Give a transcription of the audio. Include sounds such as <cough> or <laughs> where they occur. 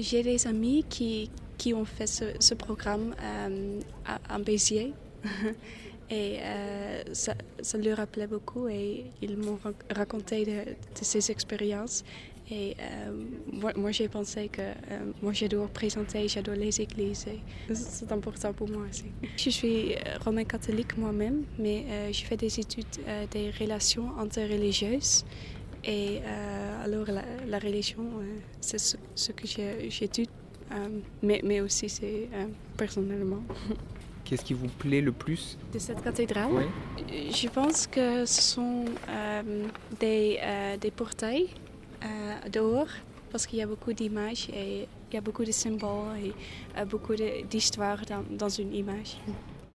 J'ai des amis qui, qui ont fait ce, programme euh, à, Béziers. <laughs> et euh, ça, ça, leur rappelait beaucoup et ils m'ont raconté de, ces expériences. Et euh, moi, j'ai pensé que euh, moi, présenter, je dois les églises. C'est important pour moi aussi. Je suis romain catholique moi-même, mais je fais des études des relations interreligieuses. Et alors, la, la religion, c'est ce, ce, que j'étudie, mais, mais aussi c'est personnellement. <laughs> Qu'est-ce qui vous plaît le plus? De cette cathédrale? Oui. Je pense que ce sont des, des portails euh, dehors parce qu'il y a beaucoup d'images et il y a beaucoup de symboles et euh, beaucoup d'histoires dans, dans une image.